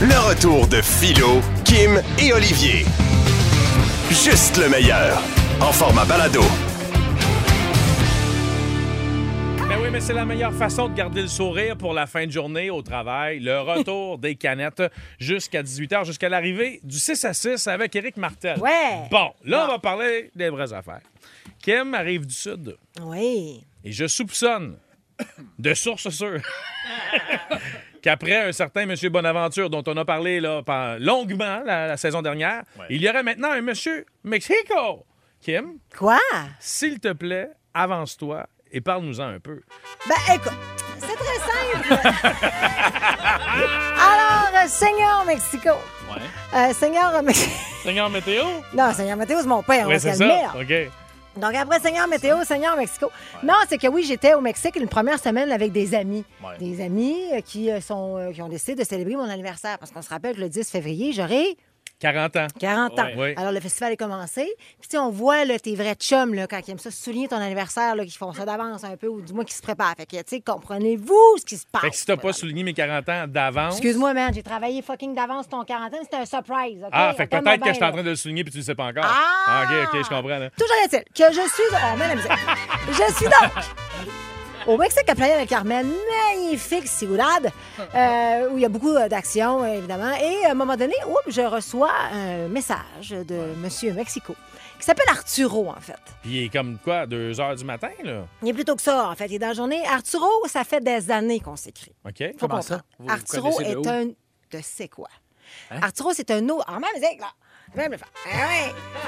Le retour de Philo, Kim et Olivier. Juste le meilleur. En format balado. Ben oui, mais c'est la meilleure façon de garder le sourire pour la fin de journée au travail. Le retour des canettes jusqu'à 18h, jusqu'à l'arrivée du 6 à 6 avec Éric Martel. Ouais. Bon, là, on va parler des vraies affaires. Kim arrive du Sud Oui. et je soupçonne, de source sûre, qu'après un certain M. Bonaventure dont on a parlé là, longuement la, la saison dernière, il y aurait maintenant un M. Mexico. Kim, Quoi? s'il te plaît, avance-toi et parle-nous-en un peu. Ben, écoute, c'est très simple. Alors, euh, Seigneur Mexico. Euh, Seigneur Mexico. Seigneur Météo? Non, Seigneur Météo, c'est mon père. on Oui, c'est ça. OK. Donc, après Seigneur Météo, Seigneur Mexico. Non, c'est que oui, j'étais au Mexique une première semaine avec des amis. Des amis euh, qui, euh, sont, euh, qui ont décidé de célébrer mon anniversaire. Parce qu'on se rappelle que le 10 février, j'aurai 40 ans. 40 ans. Ouais. Alors, le festival est commencé. Puis, tu sais, on voit là, tes vrais chums, là, quand ils aiment ça, souligner ton anniversaire, là, qui font ça d'avance un peu, ou du moins qui se préparent. Fait que, tu sais, comprenez-vous ce qui se passe? Fait que si t'as pas souligné mes 40 ans d'avance. Excuse-moi, man, j'ai travaillé fucking d'avance ton 40 ans, c'était un surprise. Ah, fait que peut-être que je suis en train de le souligner puis tu le sais pas encore. Ah! OK, OK, je comprends. là. Toujours est-il que je suis. Oh, met la musique. je suis donc. Au Mexique, à Playa del Carmen, magnifique ciudad, euh, où il y a beaucoup euh, d'action, euh, évidemment. Et à un moment donné, oups, je reçois un message de Monsieur Mexico, qui s'appelle Arturo, en fait. Puis il est comme quoi, 2 heures du matin, là? Il est plutôt que ça, en fait. Il est dans la journée. Arturo, ça fait des années qu'on s'écrit. OK? Faut Comment comprendre. ça? Vous- Arturo est un. De c'est quoi? Arturo, c'est un. au- Ah, ma musique, là! Je vais me le faire. Ah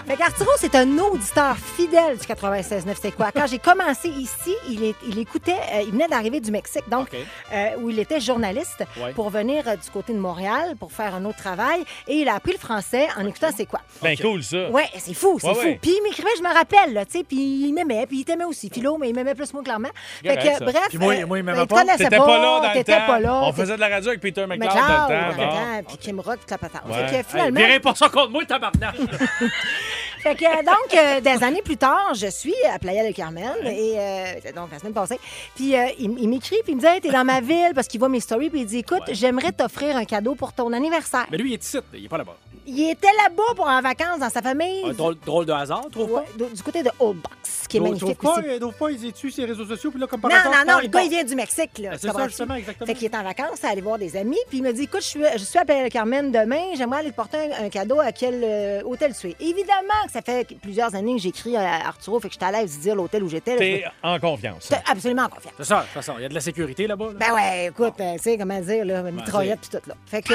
ouais. C'est un auditeur fidèle du 96.9 C'est quoi? Quand j'ai commencé ici, il, est- il écoutait, euh, il venait d'arriver du Mexique, donc, euh, où il était journaliste Ouais. pour venir euh, du côté de Montréal pour faire un autre travail. Et il a appris le français en écoutant C'est quoi? Ben cool, ça. Ouais, c'est fou, c'est Ouais, fou. ouais. Puis il m'écrivait, je me rappelle, là, tu sais, puis il m'aimait, puis il t'aimait aussi. Philo, mais il m'aimait plus moi, clairement. Fait que, ça. bref. Puis moi, moi, il m'aimait ben, pas. T'étais pas là dans le temps. pas là. On faisait de la radio avec Peter McLeod dans le temps. dans le bon. temps, puis Kim Rock, toute la patate. Ouais. Fait que finalement, virez pas ça contre moi, tabarnak! fait que, donc, euh, des années plus tard, je suis à Playa del Carmen, et euh, donc la semaine passée. Puis euh, il, il m'écrit, puis il me dit Hey, T'es dans ma ville, parce qu'il voit mes stories, puis il dit Écoute, j'aimerais t'offrir un cadeau pour ton anniversaire. Mais lui, il est ici, il est pas là-bas. Il était là-bas pour en vacances dans sa famille. Un drôle, drôle de hasard, trouve Ouais, du du côté de Old Box, qui est pas? magnifique Trouve aussi. pas, trouve pas, ils étuent ses réseaux sociaux, puis là, comme par Non, non, non, le il gars, il vient du Mexique, là. Ben, c'est ça, justement, exactement. Fait qu'il est en vacances à aller voir des amis, puis il me dit Écoute, je suis, je suis à Playa del Carmen demain, j'aimerais aller te porter un, un cadeau à quel euh, hôtel es. Évidemment que ça fait plusieurs années que j'écris à Arturo, fait que j'étais à l'aise de dire l'hôtel où j'étais. là. T'es en confiance. J'étais absolument confiant. C'est ça, de toute façon, il y a de la sécurité là-bas. là. Ben ouais, écoute, euh, tu sais, comment dire, là, mitraillette puis tout, là. Fait que.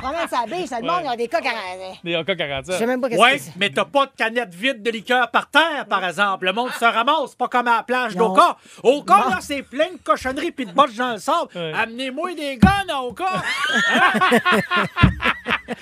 Promènes sa bille, ça le monde, il y a des cas qui Des AK Je 47. sais même pas qu'est-ce Ouais, que c'est. mais t'as pas de canette vide de liqueur par terre, par exemple. Le monde se ramasse, pas comme à la plage Non. d'Oka. Oka, Non. là, c'est plein de cochonneries puis de botches dans le sable. Ouais. Amenez-moi des guns à Oka.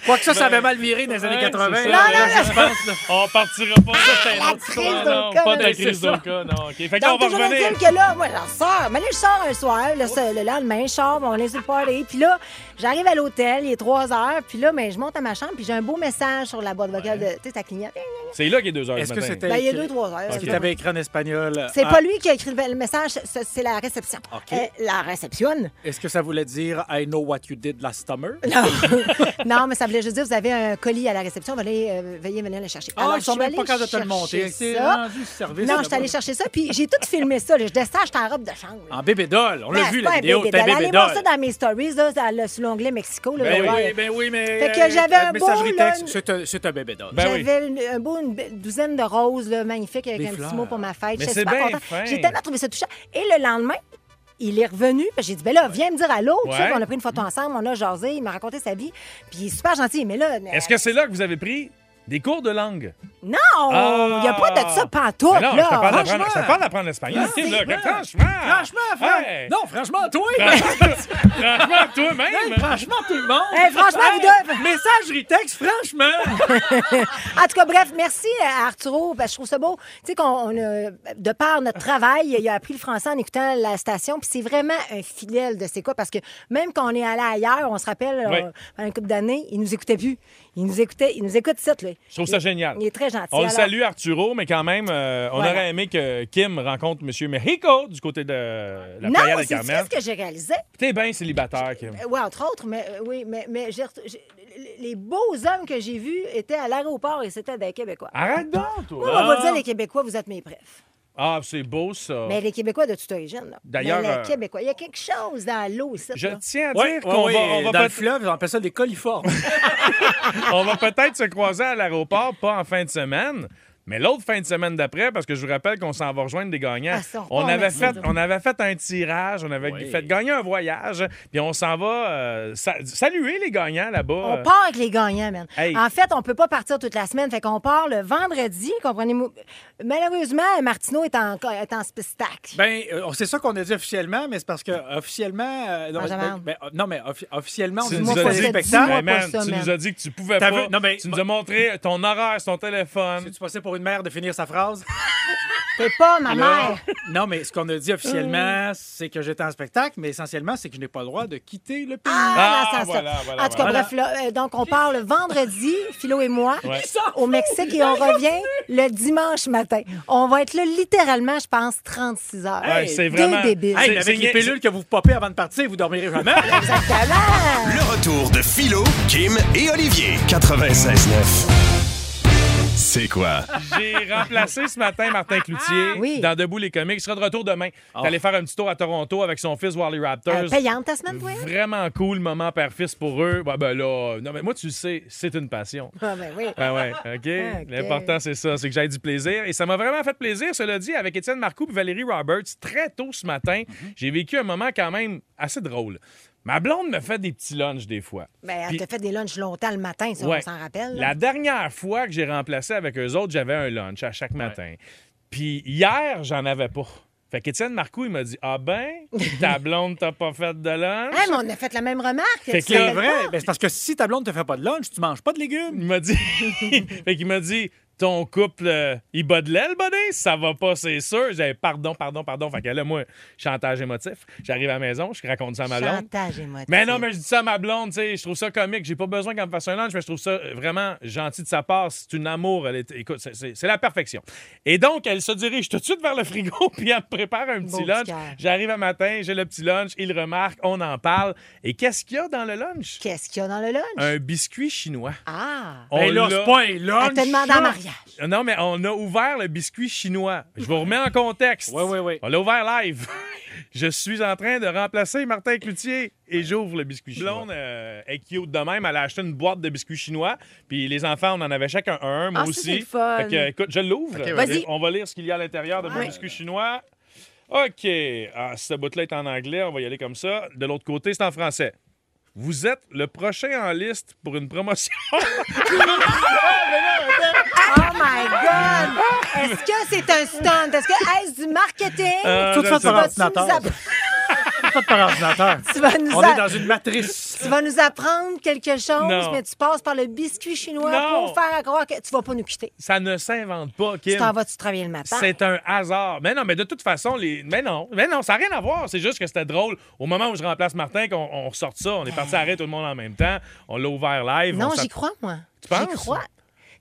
Quoique ça, ça avait mal viré dans les années Ouais, 80. c'est là, ça. là, je pense, là. On partira pas de La crise non, d'Oka, pas de la mais crise c'est ça. d'Oka, non. OK. Fait que là, on Donc, va toujours revenir. est-il que là, moi, j'en sors. Mais là, je sors un soir, le, le lendemain, je sors, on est sur le party. Puis là, j'arrive à l'hôtel, il est 3 heures. Puis là, ben, je monte à ma chambre, puis j'ai un beau message sur la boîte vocale de. Tu sais, ça clignote. C'est là qu'il est 2 heures Est-ce que c'était. Ben, il y a écrit- 2-3 heures. Est-ce qu'il t'avait écrit en espagnol? C'est Ah, pas lui qui a écrit le message, c'est la réception. OK. Euh, la réception? Est-ce que ça voulait dire I know what you did last summer? Non. non, mais ça voulait juste dire vous avez un colis à la réception, veuillez, euh, veuillez venir le chercher. Ah, Alors, je suis sont même pas capable de te le monter. C'est ça. rendu service. Non, je suis allée chercher ça, puis j'ai tout filmé ça. Je descends, j'étais en robe de chambre. En bébé doll. On l'a Ben, vu, la vidéo. Allez voir doll. ça dans mes stories, là, sous l'onglet Mexico. Là, Ben oui, ben oui, mais. Fait que j'avais euh, un beau, Messagerie là, texte, c'est un, c'est un bébé. Ben oui. J'avais un beau, une douzaine de roses là, magnifiques avec Des un petit mot pour ma fête. J'étais c'est super contente. J'ai tellement trouvé ça touchant. Et le lendemain, il est revenu. puis J'ai dit, ben là, viens me dire allô. Ouais. Puis on a pris une photo ensemble, on a jasé, il m'a raconté sa vie. Puis il est super gentil. Mais là. Est-ce que c'est là que vous avez pris des cours de langue. Non, il n'y a pas de ça pantoute, Mais non, là. je te parle d'apprendre- l'espagnol. Là, franchement. Franchement, Franck. Hey. Non, franchement, toi. Franchement, Hey, toi-même. franchement, tout le monde. Hey, franchement, vous deux- Messagerie texte, franchement. En tout cas, bref, merci à Arturo. parce que je trouve ça beau. Tu sais, qu'on on a- de par notre travail, il a appris le français en écoutant la station. Puis c'est vraiment un fidèle de c'est quoi? Parce que même quand on est allé ailleurs, on se rappelle, Oui. euh, pendant une couple d'années, il nous écoutait plus. Il nous écoutait, il nous écoute ici, là. Je trouve ça Il- génial. Il est très gentil. On le salue, Arturo, mais quand même, euh, on Voilà. aurait aimé que Kim rencontre M. Mexico du côté de la Non, Playa c'est Carmel. ce que j'ai réalisé. T'es bien célibataire, Kim. Euh, Oui, entre autres, mais euh, oui, mais, j'ai les beaux hommes que j'ai vus étaient à l'aéroport et c'était des Québécois. Arrête donc, Moi, toi. on va vous dire, les Québécois, vous êtes mes préfs. Ah, c'est beau, ça. Mais les Québécois de toute origine. là. D'ailleurs, Mais les euh, Québécois, il y a quelque chose dans l'eau ici. Je là. tiens à Oui, dire qu'on va, on va dans le fleuve, on appelle ça des coliformes. on va peut-être se croiser à l'aéroport, pas en fin de semaine. Mais l'autre fin de semaine d'après, parce que je vous rappelle qu'on s'en va rejoindre des gagnants. Ah, on avait fait, on avait fait un tirage, on avait Oui. fait gagner un voyage, puis on s'en va euh, sa- saluer les gagnants là-bas. On part avec les gagnants, man. Hey. En fait, on peut pas partir toute la semaine. Fait qu'on part le vendredi, comprenez-vous. Malheureusement, Martineau est en, est en spectacle. Ben, euh, c'est ça qu'on a dit officiellement, mais c'est parce que officiellement. euh, non, Benjamin. ben, ben, non, mais offi- officiellement, on Tu a nous dit Hey, man, ça, tu man. nous as dit que tu pouvais pas. vu? Non, mais- tu nous as montré ton horaire, ton téléphone. C'est-tu passé pour une mère de finir sa phrase? T'es pas ma Là, mère. non, mais ce qu'on a dit officiellement, c'est que j'étais en spectacle, mais essentiellement, c'est que je n'ai pas le droit de quitter le pays. Ah, Ah, ce sens-là. voilà, voilà, en tout cas, voilà. bref, là, euh, donc on part le vendredi, Philo et moi, Ouais. au Mexique, et on revient le dimanche matin. On va être là littéralement, je pense, 36 heures. Ouais, c'est Deux vraiment. débiles. Hey, C'est- avec les pilules que vous popez avant de partir, vous dormirez jamais. Exactement. Le retour de Philo, Kim et Olivier. 96.9. C'est quoi? J'ai remplacé ce matin Martin Cloutier Oui. dans Debout les comiques. Il sera de retour demain. Il allait faire un petit tour à Toronto avec son fils Wally Raptors. Euh, payante ta semaine, toi? Vraiment cool moment père-fils pour eux. Ouais, ben là, non, mais moi, tu le sais, c'est une passion. Ah, ben oui. Ah ouais, OK. OK. L'important, c'est ça, c'est que j'aille du plaisir. Et ça m'a vraiment fait plaisir, cela dit, avec Étienne Marcoux et Valérie Roberts, très tôt ce matin. Mhm. J'ai vécu un moment quand même assez drôle. Ma blonde me fait des petits lunchs des fois. Ben, elle Puis- t'a fait des lunchs longtemps le matin, ça, Ouais. on s'en rappelle. là. La dernière fois que j'ai remplacé avec eux autres, j'avais un lunch à chaque matin. Puis hier, j'en avais pas. Fait qu'Étienne Marcoux, il m'a dit Ah ben, ta blonde t'a pas fait de lunch? Hey, mais on a fait la même remarque. Fait tu que- te C'est vrai. pas? Ben, c'est parce que si ta blonde te fait pas de lunch, tu manges pas de légumes. Il m'a dit. fait qu'il m'a dit Ton couple, euh, il bat de l'aile, buddy? Ça va pas, c'est sûr. J'avais pardon, pardon, pardon. Fait que là, moi, chantage émotif. J'arrive à la maison, je raconte ça à ma blonde. Chantage émotif. Mais non, mais je dis ça à ma blonde, tu sais, je trouve ça comique. J'ai pas besoin qu'elle me fasse un lunch, mais je trouve ça vraiment gentil de sa part. C'est une amour. Elle est- écoute, c'est- c'est c'est la perfection. Et donc, elle se dirige tout de suite vers le frigo, puis elle me prépare un petit lunch. J'arrive un matin, j'ai le petit lunch, il remarque, on en parle. Et qu'est-ce qu'il y a dans le lunch? Qu'est-ce qu'il y a dans le lunch? Un biscuit chinois. Ah! On Ben là, l'a- c'est pas un lunch. Elle te demande. Non, mais on a ouvert le biscuit chinois. Je vous remets en contexte. Oui, oui, oui. On l'a ouvert live. Je suis en train de remplacer Martin Cloutier et j'ouvre le biscuit chinois. Blonde euh, est cute de même. Elle a acheté une boîte de biscuits chinois. Puis les enfants, on en avait chacun un, moi Ah, aussi. fun. Fait que, écoute, je l'ouvre. vas-y. On va lire ce qu'il y a à l'intérieur de mon Ouais. biscuit chinois. OK. Ah, ce bout-là est en anglais. On va y aller comme ça. De l'autre côté, c'est en français. Vous êtes le prochain en liste pour une promotion. Oh my God! Est-ce que c'est un stunt? Est-ce que est-ce du marketing? Euh, Tout sais par ordinateur. app- Pas par ordinateur. Tu vas nous On a- est dans une matrice. Tu vas nous apprendre quelque chose, Non. mais tu passes par le biscuit chinois Non. pour faire croire que tu vas pas nous quitter. Ça ne s'invente pas, Tu Kim. t'en vas-tu travailler le matin? C'est un hasard. Mais non, mais de toute façon, les. Mais non, mais non, ça n'a rien à voir. C'est juste que c'était drôle. Au moment où je remplace Martin, qu'on on ressort ça, on est parti arrêter tout le monde en même temps. On l'a ouvert live. Non, j'y crois, moi. Tu penses? J'y crois.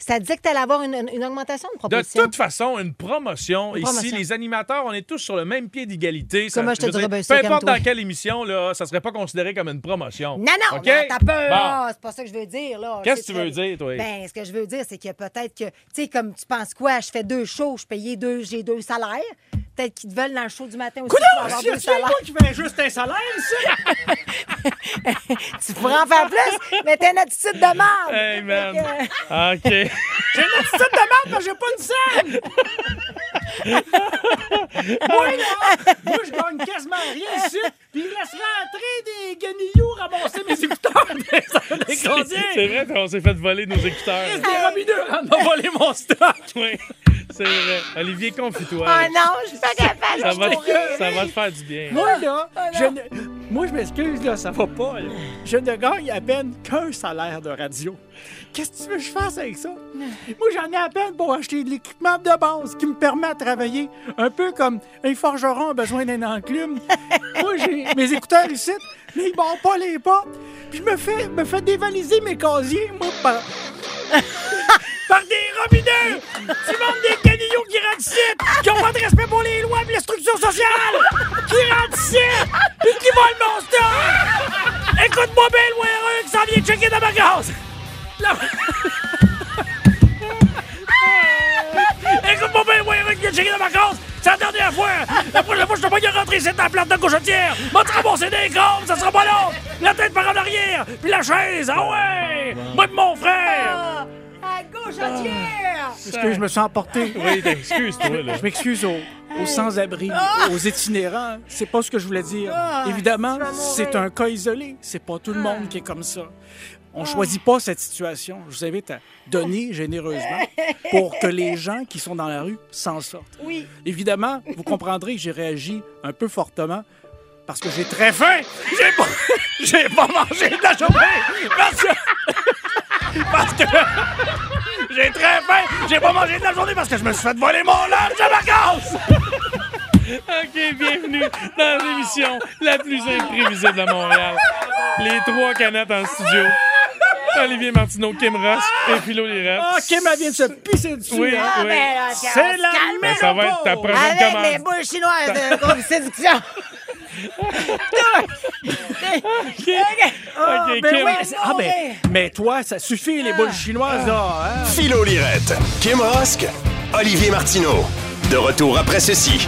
Ça disait que tu allais avoir une, une- une augmentation de De proposition. toute façon, une promotion. Une Ici, les animateurs, on est tous sur le même pied d'égalité. Ça- Comment je te dirais ça, Peu importe dans quelle émission, là, ça serait pas considéré comme une promotion. Non, non, OK? non, t'as peur, Bon. là. C'est pas ça que je veux dire, là. Qu'est-ce que tu veux dire, toi? Ben, ce que je veux dire, c'est que peut-être que, tu sais, comme tu penses quoi, je fais deux shows, je payais deux, j'ai deux salaires. Peut-être qu'ils te veulent dans le show du matin aussi. tu avoir deux C'est moi qui fais juste un salaire, ça. Tu pourrais en faire plus, mais t'as une attitude de merde. Hey, man. Que, OK. J'ai une attitude de merde que j'ai pas une scène. Moi, là, moi, je gagne quasiment rien ici. Puis il laisse rentrer des guenillots ramasser mes écouteurs. C'est vrai, on s'est fait voler nos écouteurs. Les robineux m'a volé mon stock! Oui, c'est vrai. Olivier, confie-toi. Ah non, je suis pas capable. ça, je va ça va te faire du bien. Moi, là, je ne... Moi, je m'excuse, là, ça va pas. là. Je ne gagne à peine qu'un salaire de radio. Qu'est-ce que tu veux que je fasse avec ça? Moi, j'en ai à peine pour acheter de l'équipement de base qui me permet de travailler. Un peu comme un forgeron a besoin d'un enclume. Moi, j'ai mes écouteurs ici, mais ils barrent pas les portes. Puis je me fais, me fais dévaliser mes casiers, moi, par... par des robineux! Tu montes des canillons qui rentrent ici, qui ont pas de respect pour les lois et les structures sociales! Qui rentrent ici, puis qui volent mon stock! Écoute-moi bien, le WRE qui s'en vient checker dans ma gaz! La- Écoute-moi bien, qui vient checker dans ma gaz! C'est la dernière fois! La prochaine fois, je te pas rentrer ici dans la plante de cochotière! Va te ramasser des cornes, ça sera pas long! La tête par en arrière, puis la chaise, ah ouais! Moi mon frère! Ah, À gauche, entière! Est-ce que je me sens emporté? Oui, excuse-toi, là. Je m'excuse aux, aux sans-abri, aux itinérants. C'est pas ce que je voulais dire. Ah, Évidemment, c'est un cas isolé. C'est pas tout le monde qui est comme ça. On choisit pas cette situation. Je vous invite à donner généreusement pour que les gens qui sont dans la rue s'en sortent. Oui. Évidemment, vous comprendrez que j'ai réagi un peu fortement parce que j'ai très faim. J'ai pas, j'ai pas mangé de la journée parce que parce que j'ai très faim. J'ai pas mangé de la journée parce que je me suis fait voler mon lunch à vacances. OK, bienvenue dans l'émission la plus imprévisible de Montréal. Les trois canettes en studio. Olivier Martineau, Kim Ross et Philo Lirette. Ah, Kim, elle vient de se pisser dessus. Oui, hein? Ah, oui. ben là, C'est la. Ben, ça va être ta prochaine Avec les commande. boules chinoises de séduction. Ah, OK, ben ah, ben, mais toi, ça suffit, les boules chinoises, là. hein? Philo Lirette, Kim Rosk, Olivier Martineau. De retour après ceci.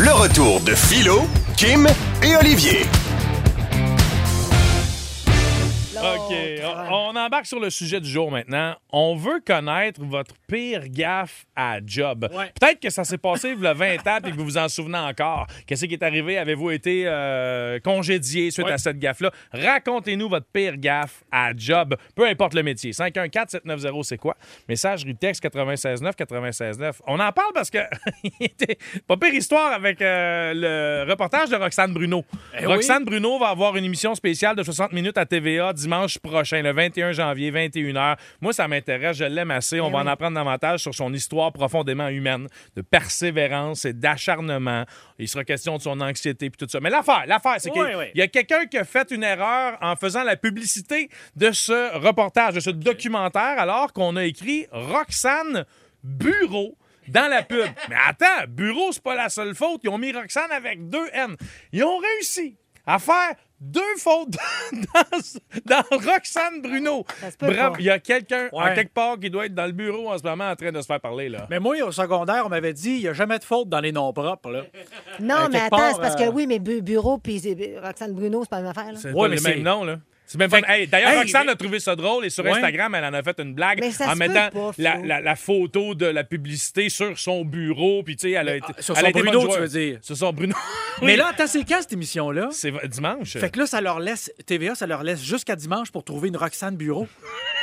Le retour de Philo, Kim et Olivier. OK. On, embarque sur le sujet du jour maintenant. On veut connaître votre pire gaffe à job. Ouais. Peut-être que ça s'est passé il y a 20 ans et que vous vous en souvenez encore. Qu'est-ce qui est arrivé? Avez-vous été euh, congédié suite Ouais. à cette gaffe-là? Racontez-nous votre pire gaffe à job, peu importe le métier. 514-790, c'est quoi? Messagerie texte 969 969. On en parle parce que était pas pire histoire avec euh, le reportage de Roxane Bruno. Eh oui. Roxane Bruno va avoir une émission spéciale de 60 minutes à TVA dimanche prochain, le 21 janvier, 21h. Moi, ça m'intéresse, je l'aime assez. On Eh va oui. en apprendre davantage sur son histoire profondément humaine, de persévérance et d'acharnement. Il sera question de son anxiété et tout ça. Mais l'affaire, l'affaire, c'est qu'il Oui, oui. y a quelqu'un qui a fait une erreur en faisant la publicité de ce reportage, de ce documentaire, alors qu'on a écrit Roxane Bureau dans la pub. Mais attends, Bureau, c'est pas la seule faute. Ils ont mis Roxane avec deux N. Ils ont réussi à faire deux fautes dans, dans Roxane Bruno. Bravo. Il y a quelqu'un en Ouais. quelque part qui doit être dans le bureau en ce moment en train de se faire parler. là. Mais moi, au secondaire, on m'avait dit, il n'y a jamais de faute dans les noms propres. Là. Non, Euh, mais attends, c'est parce que euh, oui, mais Bu- Bureau puis c'est- Roxane Bruno, c'est pas la même affaire. Là. C'est Ouais, le c'est- même nom, là. C'est même pas... Hey, D'ailleurs, Hey, Roxane mais- a trouvé ça drôle et sur Ouais. Instagram, elle en a fait une blague Mais ça en se peut mettant pas, la, Flo. la- la photo de la publicité sur son bureau. Puis, tu sais, elle a été. ah, sur son été Bruno, tu veux dire. Sur son Bruno. Mais là, attends, c'est quand cette émission-là? C'est dimanche. Fait que là, ça leur laisse, TVA, ça leur laisse jusqu'à dimanche pour trouver une Roxane Bureau.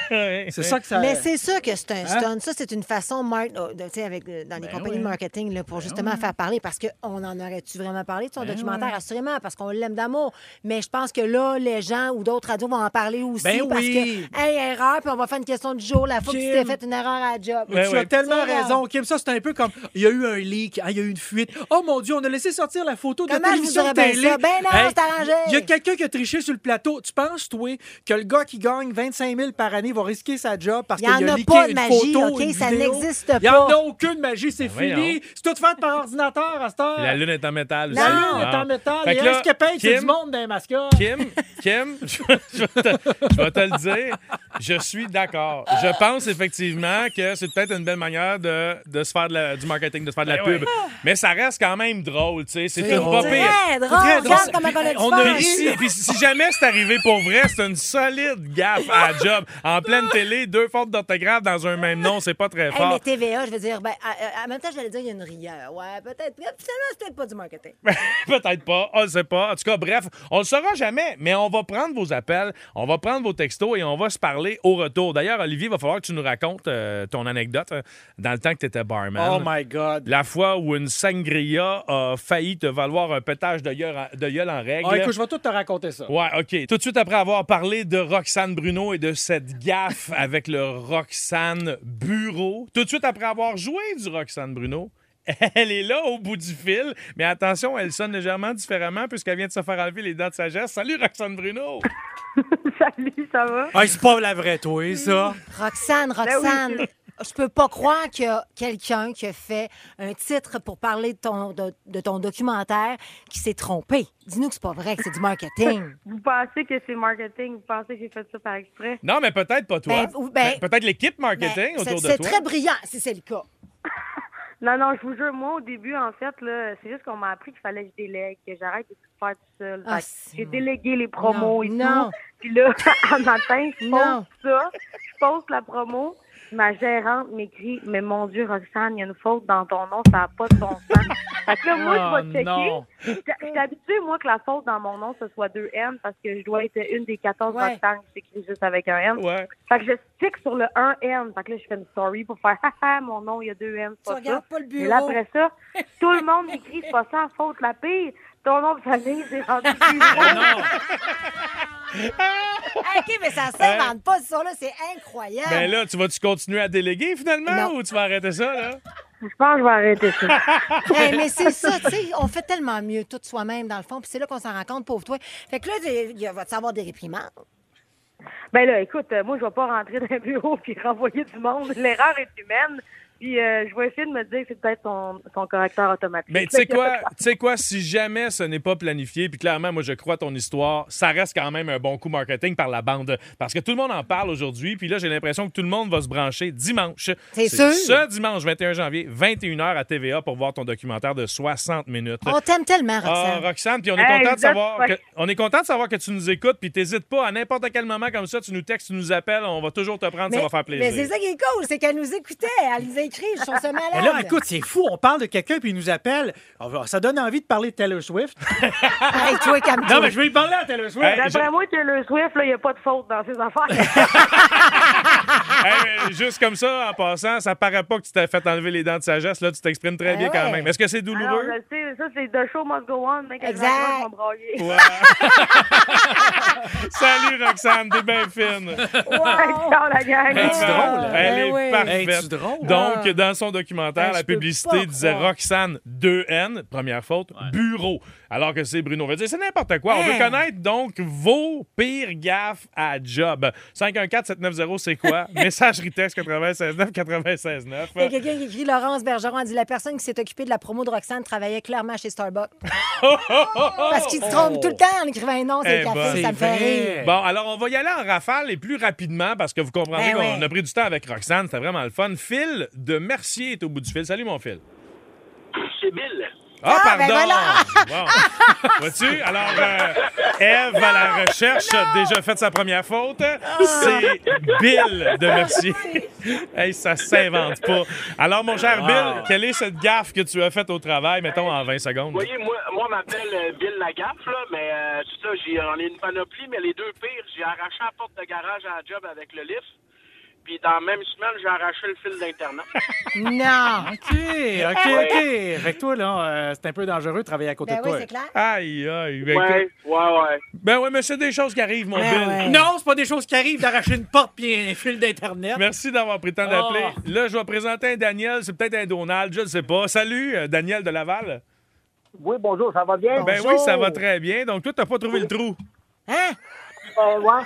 C'est ça que ça. Mais c'est sûr que c'est un Hein? stunt. Ça, c'est une façon, mar- euh, de- avec, dans les Ben compagnies ouais. de marketing, là, pour justement faire parler. Parce qu'on en aurait-tu vraiment parlé de son Ben documentaire? ouais. Assurément, parce qu'on l'aime d'amour. Mais je pense que là, les gens ou d'autres radios vont en parler aussi. Ben parce oui. que, hey, erreur, puis on va faire une question du jour. La fois que tu t'es fait une erreur à la job. Ben tu ouais. as tellement raison, Kim. Ça, c'est un peu comme. Il y a eu un leak, hein, il y a eu une fuite. Oh mon Dieu, on a laissé sortir la photo de la Comment télévision télé. Ben non, c'est arrangé. Il y a quelqu'un qui a triché sur le plateau. Tu penses, toi, que le gars qui gagne 25 000 par année va risquer sa job parce Il qu'il y en a a leaké pas de une magie, photo, une Ça n'existe Il n'y en pas. a aucune magie, c'est Ben fini. C'est tout fait par ordinateur à cette heure. La lune est en métal. Aussi. La lune est en métal. Et est-ce que paye c'est Kim- du monde dans les mascottes? Kim, Kim, je vais te, je vais te le dire, je suis d'accord. Je pense effectivement que c'est peut-être une belle manière de, de se faire de la- du marketing, de se faire de la Ben pub. Mais ça reste quand même drôle, tu sais. C'est une pas pire. Drôle. Très drôle. Regarde comment on On a Puis ri. si, puis si jamais c'est arrivé pour vrai, c'est une solide gaffe à la job. En pleine télé, deux fautes d'orthographe dans un même nom, c'est pas très Hey, mais fort. TVA, je veux dire, ben, à- à- en même temps, j'allais dire, il y a une rigueur. Ouais, peut-être. Finalement, c'est peut-être pas du marketing. Peut-être pas, on le sait pas. En tout cas, bref, on le saura jamais, mais on va prendre vos appels, on va prendre vos textos et on va se parler au retour. D'ailleurs, Olivier, il va falloir que tu nous racontes euh, ton anecdote euh, dans le temps que tu étais barman. Oh my God. La fois où une sangria a failli te valoir un pétage de gueule en, de gueule en règle. Ah, écoute, je vais tout te raconter ça. Ouais, OK. Tout de suite après avoir parlé de Roxane Bruno et de cette gaffe avec le Roxane Bureau, tout de suite après avoir joué du Roxane Bruno, elle est là au bout du fil, mais attention, elle sonne légèrement différemment puisqu'elle vient de se faire enlever les dents de sagesse. Salut Roxane Bruno! Salut, ça va? Ah, c'est pas la vraie toi, ça. Roxane, Ben Roxane, je peux pas croire qu'il y a quelqu'un qui a fait un titre pour parler de ton, de, de ton documentaire qui s'est trompé. Dis-nous que c'est pas vrai, que c'est du marketing. Vous pensez que c'est marketing? Vous pensez que j'ai fait ça par exprès? Non, mais peut-être pas toi. Ben, ben- Pe- peut-être l'équipe marketing Ben, autour c'est- de C'est toi. très brillant, si c'est le cas. Non, non, je vous jure, moi, au début, en fait, là, c'est juste qu'on m'a appris qu'il fallait que je délègue, que j'arrête de tout faire tout seul. Ah, c'est- j'ai délégué les promos Non, et non. tout. Puis là, un matin, je poste ça, je poste la promo. Ma gérante m'écrit Mais mon Dieu, Roxane, il y a une faute dans ton nom, ça n'a pas de bon sens. fait que là, moi, Oh, je vais checker. non. Je je suis habituée, moi, que la faute dans mon nom, ce soit deux N parce que je dois être une des 14 Ouais. Roxane qui s'écrit juste avec un N. Ouais. Fait que je stick sur le 1N. Fait que là, je fais une story pour faire Haha, mon nom, il y a deux N, Tu pas regardes ça. pas le Et là, bureau. après ça, tout le monde m'écrit C'est pas ça faute, la pire. Ton nom de famille, c'est rendu plus Ah, non. OK, mais ça s'invente pas, ça, là. C'est incroyable. Ben là, tu vas-tu continuer à déléguer finalement Non. ou tu vas arrêter ça, là? Je pense que je vais arrêter ça. Hey, mais c'est ça, tu sais, on fait tellement mieux tout soi-même, dans le fond, puis c'est là qu'on s'en rend compte, pauvre toi. Fait que là, il y a- va-tu avoir des réprimandes? Ben là, écoute, euh, moi, je vais pas rentrer dans un bureau puis renvoyer du monde. L'erreur est humaine. Puis euh, je vais essayer de me dire que c'est peut-être son, son correcteur automatique. Mais tu sais quoi, tu sais quoi, si jamais ce n'est pas planifié, puis clairement, moi, je crois à ton histoire, ça reste quand même un bon coup marketing par la bande. Parce que tout le monde en parle aujourd'hui, puis là, j'ai l'impression que tout le monde va se brancher dimanche. C'est sûr. Ce dimanche 21 janvier, 21h à TVA pour voir ton documentaire de 60 minutes. On t'aime tellement, Ah, Roxane. Roxane, puis on est Hey, content de savoir que on est content de savoir que tu nous écoutes, puis t'hésites pas à n'importe quel moment comme ça, tu nous textes, tu nous appelles, on va toujours te prendre, ça va faire mais plaisir. c'est ça qui est cool, c'est qu'elle nous écoutait, elle nous écrit, je trouve ça malade. Mais là, écoute, c'est fou. On parle de quelqu'un puis il nous appelle. On va- Ça donne envie de parler de Taylor Swift. Hey, toi, calme-toi. Non, mais je vais y parler à Taylor Swift. Hey, D'après moi, Taylor Swift, là, il n'y a pas de faute dans ses affaires. Hey, mais juste comme ça, en passant, ça paraît pas que tu t'es fait enlever les dents de sagesse. Là, tu t'exprimes très Ah bien quand même. Est-ce que c'est Alors, douloureux? je sais, ça, c'est The Show Must Go On. Mec, Exact. les gens vont brailler. Ouais. Salut Roxane, t'es bien fine. Ouais, ciao, la gang. Hey, c'est drôle? hein? Elle Ben est parfaite. Hey, drôle? Donc, dans son documentaire, Ben, la publicité disait. Roxane 2N, première faute, bureau. Alors que c'est Bruno. On veut dire, c'est n'importe quoi. On veut Hey. connaître donc vos pires gaffes à job. 514-790, c'est quoi? Messagerie texte 96.9, 96.9. Il y a quelqu'un qui écrit Laurence Bergeron a dit La personne qui s'est occupée de la promo de Roxane travaillait clairement chez Starbucks. Parce qu'il se trompe tout le temps en écrivant un nom, c'est Eh le café, ben. ça me fait rire. Bon, alors on va y aller en rafale et plus rapidement parce que vous comprendrez Ben qu'on a pris du temps avec Roxane. C'était vraiment le fun. Phil de Mercier est au bout du fil. Salut, mon Phil. C'est Bill. Ah, Ah, ben pardon! voilà. Bon. Vois-tu? Alors, euh, Eve à la recherche a déjà fait sa première faute. C'est Bill de Mercier. hey, ça s'invente pas. Alors, mon cher Bill, quelle est cette gaffe que tu as faite au travail, mettons, en 20 secondes? Vous voyez, moi, moi on m'appelle euh, Bill Lagaffe, là, mais euh, tout ça, j'ai, on est une panoplie, mais les deux pires, j'ai arraché la porte de garage à la job avec le lift. Puis dans la même semaine, j'ai arraché le fil d'Internet. Non. OK, OK, OK. Fait que toi, là, euh, c'est un peu dangereux de travailler à côté Ben de oui, toi. c'est clair. Aïe, aïe. Ben, Ouais, ouais, ouais. ben oui, mais c'est des choses qui arrivent, mon Ben Bill. ouais. Non, c'est pas des choses qui arrivent d'arracher une porte puis un fil d'Internet. Merci d'avoir pris le temps d'appeler. Oh. Là, je vais présenter un Daniel. C'est peut-être un Donald, je ne sais pas. Salut, euh, Daniel de Laval. Oui, bonjour, ça va bien? Ben oui, ça va très bien. Donc, toi, t'as pas trouvé le trou. Hein? Euh, ouais.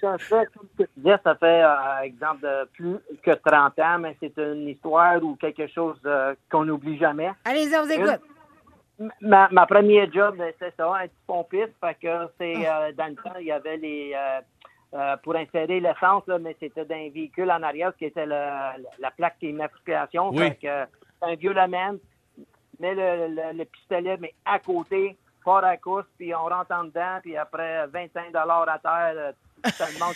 Ça fait, comme tu disais, ça fait, euh, exemple, de plus que 30 ans, mais c'est une histoire ou quelque chose euh, qu'on n'oublie jamais. Allez-y, on vous écoute. Une- Ma, ma première job, ben, c'est ça, un petit pompiste, fait que c'est, euh, dans le temps, il y avait les, euh, euh, pour insérer l'essence, là, mais c'était d'un véhicule en arrière, qui était le- la plaque d'immatriculation, Oui. fait que un vieux lamène, met le, le- le pistolet, mais à côté, fort à course, puis on rentre en dedans, puis après 25 à terre, euh, tellement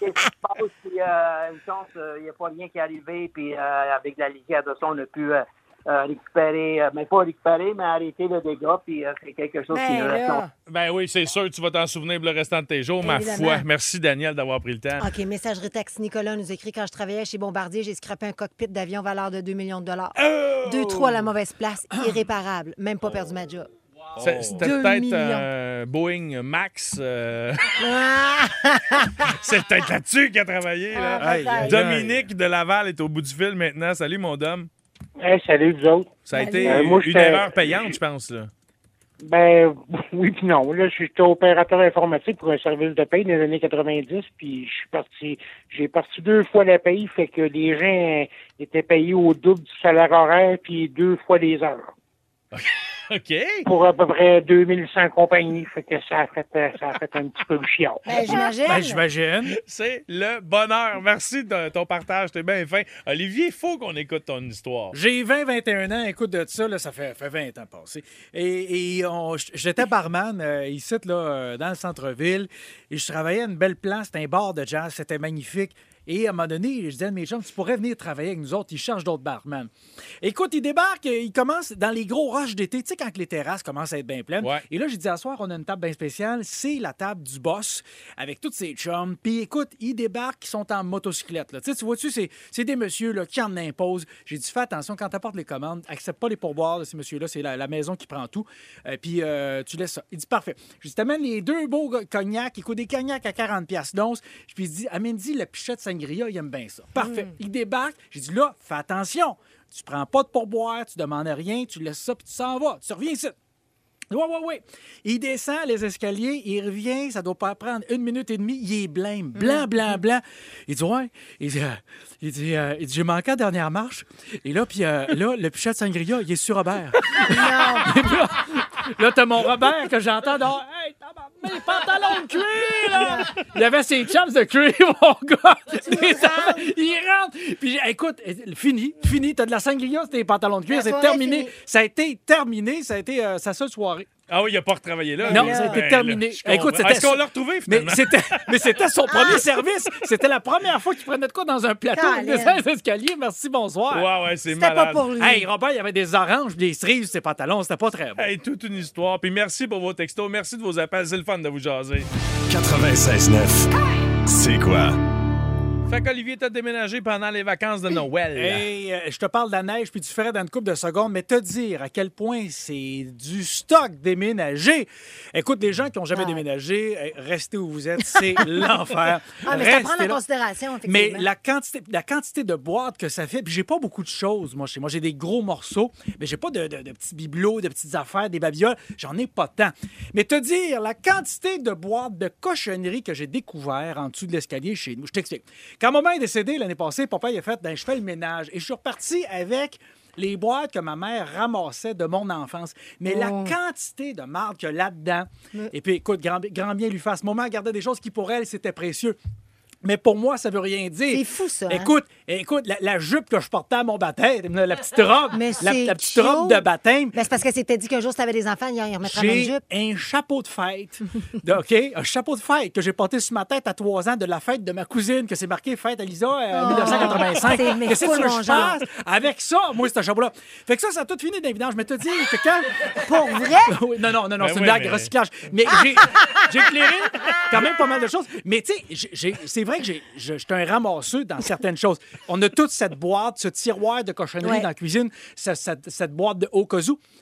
Qu'est-ce qui se passe, puis euh, une chance, il n'y a pas rien qui est arrivé, puis euh, avec la liquide de ça, on a pu euh, euh, récupérer, euh, mais pas récupérer, mais arrêter le dégât, puis euh, c'est quelque chose qui Ben nous reste. là. Ben oui, c'est sûr, tu vas t'en souvenir pour le restant de tes jours, ma foi. Merci, Daniel, d'avoir pris le temps. OK, messagerie texte. Nicolas nous écrit quand je travaillais chez Bombardier, j'ai scrappé un cockpit d'avion valeur de 2 millions de dollars. Oh! Deux trous à la mauvaise place, irréparable. Même pas perdu ma job. C'est- C'était peut-être un Boeing Max. euh, Ah! c'est peut-être là-dessus qu'il a travaillé. là. Ah, peut-être. Aïe, aïe, Dominique de Laval est au bout du fil maintenant. Salut, mon dame. Hey, salut, vous autres. Ça a Salut. été Euh, moi, une erreur payante, je pense. Là. Ben, oui puis non. Là, j'étais opérateur informatique pour un service de paye dans les années 90, puis je suis parti, j'ai parti deux fois la paye, fait que les gens euh, étaient payés au double du salaire horaire, puis deux fois les heures. OK. Pour à peu près 2100 compagnies, fait que ça a fait, euh, ça a fait un petit peu le chiant. Ben, j'imagine. Ben, j'imagine. C'est le bonheur. Merci de ton partage. T'es bien fin. Olivier, il faut qu'on écoute ton histoire. J'ai 20, 21 ans. Écoute, de ça, là, ça fait, fait 20 ans passé. Et, et on- j'étais barman euh, ici, là, euh, dans le centre-ville. Et je travaillais à une belle place. C'était un bar de jazz. C'était magnifique. Et à un moment donné, je disais à mes chums, tu pourrais venir travailler avec nous autres. Ils cherchent d'autres barman. Écoute, ils débarquent, ils commencent dans les gros rushs d'été. Tu sais, quand les terrasses commencent à être bien pleines. Ouais. Et là, j'ai dit, à soir, on a une table bien spéciale. C'est la table du boss avec tous ses chums. Puis écoute, ils débarquent, ils sont en motocyclette. Là. Tu sais, tu vois-tu, c'est, c'est des messieurs là, qui en imposent. J'ai dit, fais attention, quand tu apportes les commandes, accepte pas les pourboires de ces messieurs-là. C'est la, la maison qui prend tout. Euh, puis euh, tu laisses ça. Il dit, parfait. Je dis, t'amènes les deux beaux cognacs. Il coûte des cognacs à 40$ piastres d'once. Puis il dit, amène-y le pichet de sangria, il aime bien ça. Parfait. Il débarque. J'ai dit, là, fais attention. Tu prends pas de pourboire, tu demandes rien, tu laisses ça, puis tu s'en vas. Tu reviens ici. Oui, oui, oui. Il descend les escaliers, il revient, ça doit pas prendre une minute et demie, il est blême, blanc, blanc, blanc. Il dit, ouais. Il dit, euh, il dit, euh, il dit, j'ai manqué la dernière marche. Et là, puis euh, là, le pichet de sangria, il est sur Robert. Là, là, t'as mon Robert que j'entends dehors. Hey, tabarnak, mes pantalons de cuir, là! Il avait ses chums de cuir, mon gars. Les enfants, il rentre. Puis, j'ai- écoute, fini, fini. T'as de la sangria, c'était les pantalons de cuir, c'est soirée terminé. finie. Ça a été terminé, ça a été euh, sa seule soirée. Ah oui, il n'a pas retravaillé là. Non, ça a été Ben, terminé. là. Écoute, c'était Est-ce qu'on l'a retrouvé, Mais finalement? c'était, mais c'était son premier service. C'était la première fois qu'il prenait de quoi dans un plateau. Il Colin. descend les escaliers. Merci, bonsoir. Ouais, ouais, c'est C'était malade. pas pour lui. Hey, Robert, il y avait des oranges, des cerises ses pantalons. C'était pas très bon. Hey, toute une histoire. Puis merci pour vos textos. Merci de vos appels. C'est le fun de vous jaser. 96.9. C'est quoi? Fait qu'Olivier t'a déménagé pendant les vacances de Noël. Hey, euh, je te parle de la neige, puis tu ferais dans une couple de secondes, mais te dire à quel point c'est du stock déménagé. Écoute, les gens qui n'ont jamais Ah. déménagé, eh, restez où vous êtes, c'est l'enfer. Ah, mais Restez prendre en là. considération, Mais effectivement. la quantité, la quantité de boîtes que ça fait, puis j'ai pas beaucoup de choses, moi, chez moi. J'ai des gros morceaux, mais j'ai pas de, de- de petits bibelots, de petites affaires, des babioles. J'en ai pas tant. Mais te dire, la quantité de boîtes de cochonneries que j'ai découvert en dessous de l'escalier chez nous, je t'explique. Quand maman est décédée l'année passée, papa, il a fait, ben, je fais le ménage. Et je suis reparti avec les boîtes que ma mère ramassait de mon enfance. Mais la Oh. quantité de marde qu'il y a là-dedans. Et puis, écoute, grand, grand bien lui fasse. Maman gardait des choses qui, pour elle, c'était précieux. Mais pour moi, ça veut rien dire. C'est fou, ça, hein? Écoute, écoute, la, la jupe que je portais à mon baptême, la petite robe, Mais la, petite robe de baptême, Ben, c'est parce que c'était dit qu'un jour, si t'avais des enfants, ils remettraient la même jupe. un chapeau de fête. de- OK? Un chapeau de fête que j'ai porté sur ma tête à trois ans de la fête de ma cousine, que c'est marqué fête Elisa euh, Oh, 1985. c'est- mais Qu'est-ce que tu je avec ça, moi, ce chapeau-là? Fait que ça, ça a tout fini les vidanges. Mais te dis que quand? Pour vrai? Non, non, non, non, Ben c'est une blague, mais- recyclage. Mais j'ai éclairé quand même pas mal de choses. Mais tu sais, c'est vrai que j'ai- je je suis un ramasseux dans certaines choses. On a toute cette boîte, ce tiroir de cochonnerie Ouais. dans la cuisine, ce- cette, cette boîte de haut.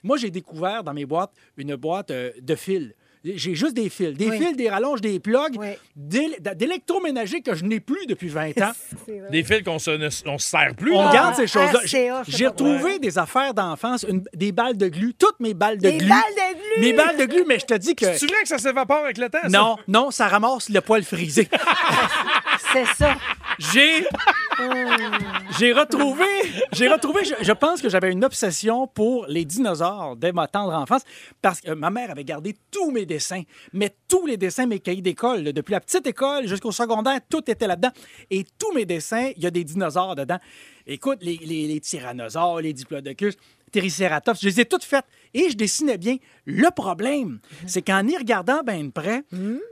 Moi, j'ai découvert dans mes boîtes une boîte euh, de fils. J'ai juste des fils. Des Oui. fils, des rallonges, des plugs, Oui. d'é- d'électroménager que je n'ai plus depuis 20 ans. Des fils qu'on se, ne- on se sert plus. On garde ces choses-là. RCA, J'ai retrouvé des affaires d'enfance, des balles de glu, toutes mes balles de Des glu. balles de glu! mes balles de glu, mais je te dis que. C'est vrai que ça s'évapore avec le temps? ça? Non, non, ça ramasse le poil frisé. C'est ça. J'ai. J'ai retrouvé. J'ai retrouvé. Je, pense que j'avais une obsession pour les dinosaures dès ma tendre enfance parce que ma mère avait gardé tous mes dessins, mais tous les dessins, mes cahiers d'école, depuis la petite école jusqu'au secondaire, tout était là-dedans. Et tous mes dessins, il y a des dinosaures dedans. Écoute, les, les tyrannosaures, les diplodocus, Triceratops, je les ai toutes faites et je dessinais bien. Le problème, c'est qu'en y regardant bien de près,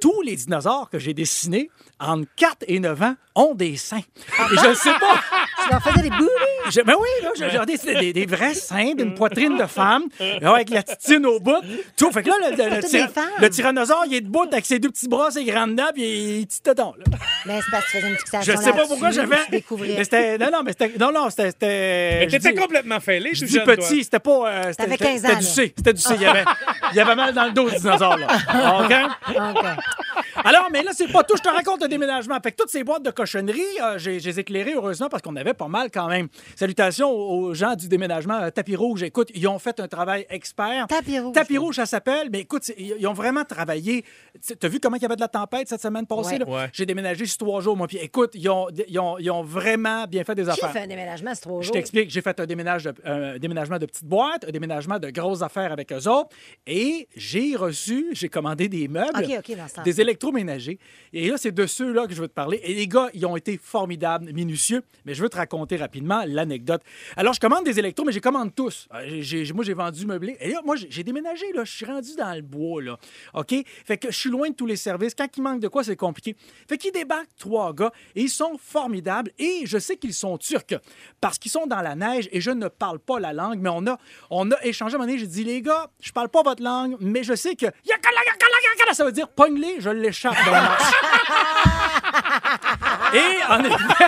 tous les dinosaures que j'ai dessinés entre 4 et 9 ans ont des seins. Et je ne sais pas. Tu leur faisais des boobies? Je- ben oui, là, j'ai dessiné des, des vrais seins d'une poitrine de femme, là, avec la titine au bout. Tout. Fait que là, le, le- le Toutes tyra- des femmes. le tyrannosaure, il est debout avec ses deux petits bras, ses grandes dents, puis il petit téton. là. Mais c'est parce que tu faisais une Je fixation sais pas pourquoi j'avais. Non, non, mais c'était. Non, non, c'était. c'était- Mais je t'étais complètement fêlé, Je dis toi. Petit, c'était pas. euh, c'était- T'avais c'était- 15 ans, C'était du. C. C'était du C. Il y avait, il y avait mal dans le dos, le dinosaure, là. OK? OK. Alors, mais là, c'est pas tout. Je te raconte le déménagement. Fait que toutes ces boîtes de cochonneries, euh, j'ai j'ai éclairé, heureusement, parce qu'on avait pas mal quand même. Salutations aux gens du déménagement euh, Tapis Rouge. Écoute, ils ont fait un travail expert. Tapis Rouge. Tapis Rouge, ça s'appelle. Mais écoute, c'est- ils ont vraiment travaillé. Tu as vu comment il y avait de la tempête cette semaine passée? Ouais. là? Ouais. J'ai déménagé sur trois jours, moi. Puis écoute, ils ont, ils ont, ils ont vraiment bien fait des Qui affaires. fait un déménagement, c'est trop Je jours? t'explique, j'ai fait un, déménage de- un déménagement de petites boîtes, un déménagement de grosses affaires avec eux autres, et j'ai reçu, j'ai commandé des meubles, des électroménagers. Et là, c'est de ceux-là que je veux te parler. Et les gars, ils ont été formidables, minutieux, mais je veux te raconter rapidement l'anecdote. Alors, je commande des électros, mais je commande tous. Euh, moi, j'ai vendu meublé. Et là, moi, j'ai j'ai déménagé, là. Je suis rendu dans le bois, là. OK? Fait que je suis loin de tous les services. Quand il manque de quoi, c'est compliqué. Fait qu'ils débarquent trois gars et ils sont formidables. Et je sais qu'ils sont turcs parce qu'ils sont dans la neige et je ne parle pas la langue, mais on a, on a échangé à un moment donné. J'ai dit, les gars, je parle pas votre langue, mais je sais que ça veut dire pogne-les, je l'échappe dans marche. Et en effet,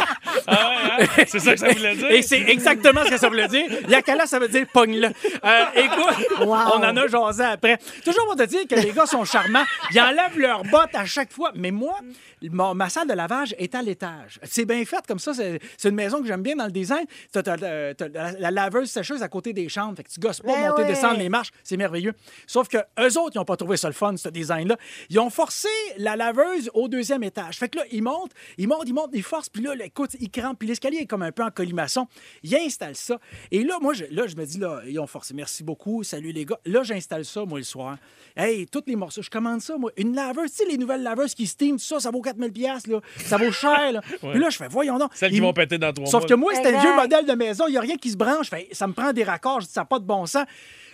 Ah ouais, hein? C'est ça que ça voulait dire? et c'est exactement ce que ça voulait dire. Yakala, ça veut dire pogne-le. Euh, écoute, Wow. on en a jasé après. Toujours pour te dire que les gars sont charmants. Ils enlèvent leurs bottes à chaque fois. Mais moi, ma, ma salle de lavage est à l'étage. C'est bien fait comme ça. C'est une maison que j'aime bien dans le design. Tu as, la, la laveuse sécheuse à côté des chambres. Fait que tu gosses pas Ben monter, ouais. descendre les marches. C'est merveilleux. Sauf que eux autres, ils n'ont pas trouvé ça le fun, ce design-là. Ils ont forcé la laveuse au deuxième étage. Fait que là, ils montent, ils montent, ils montent, ils forcent. Puis là, là, écoute, ils crampent. Puis l'escalier est comme un peu en colimaçon. Ils installent ça. Et là, moi, je, là, je me dis, là, ils ont forcé. Merci beaucoup. Salut les gars. Là, j'installe ça, moi, le soir. Hey, tous les morceaux, je commande ça, moi. Une laveuse, tu sais, les nouvelles laveuses qui steam, tout ça, ça vaut 4000 pièces là. Ça vaut cher, là. Puis là, je fais, voyons donc. Celles qui Ils- vont péter dans trois Sauf mois. que moi, c'était un vieux modèle de maison. Il n'y a rien qui se branche. Fait, ça me prend des raccords. Je dis, ça n'a pas de bon sens.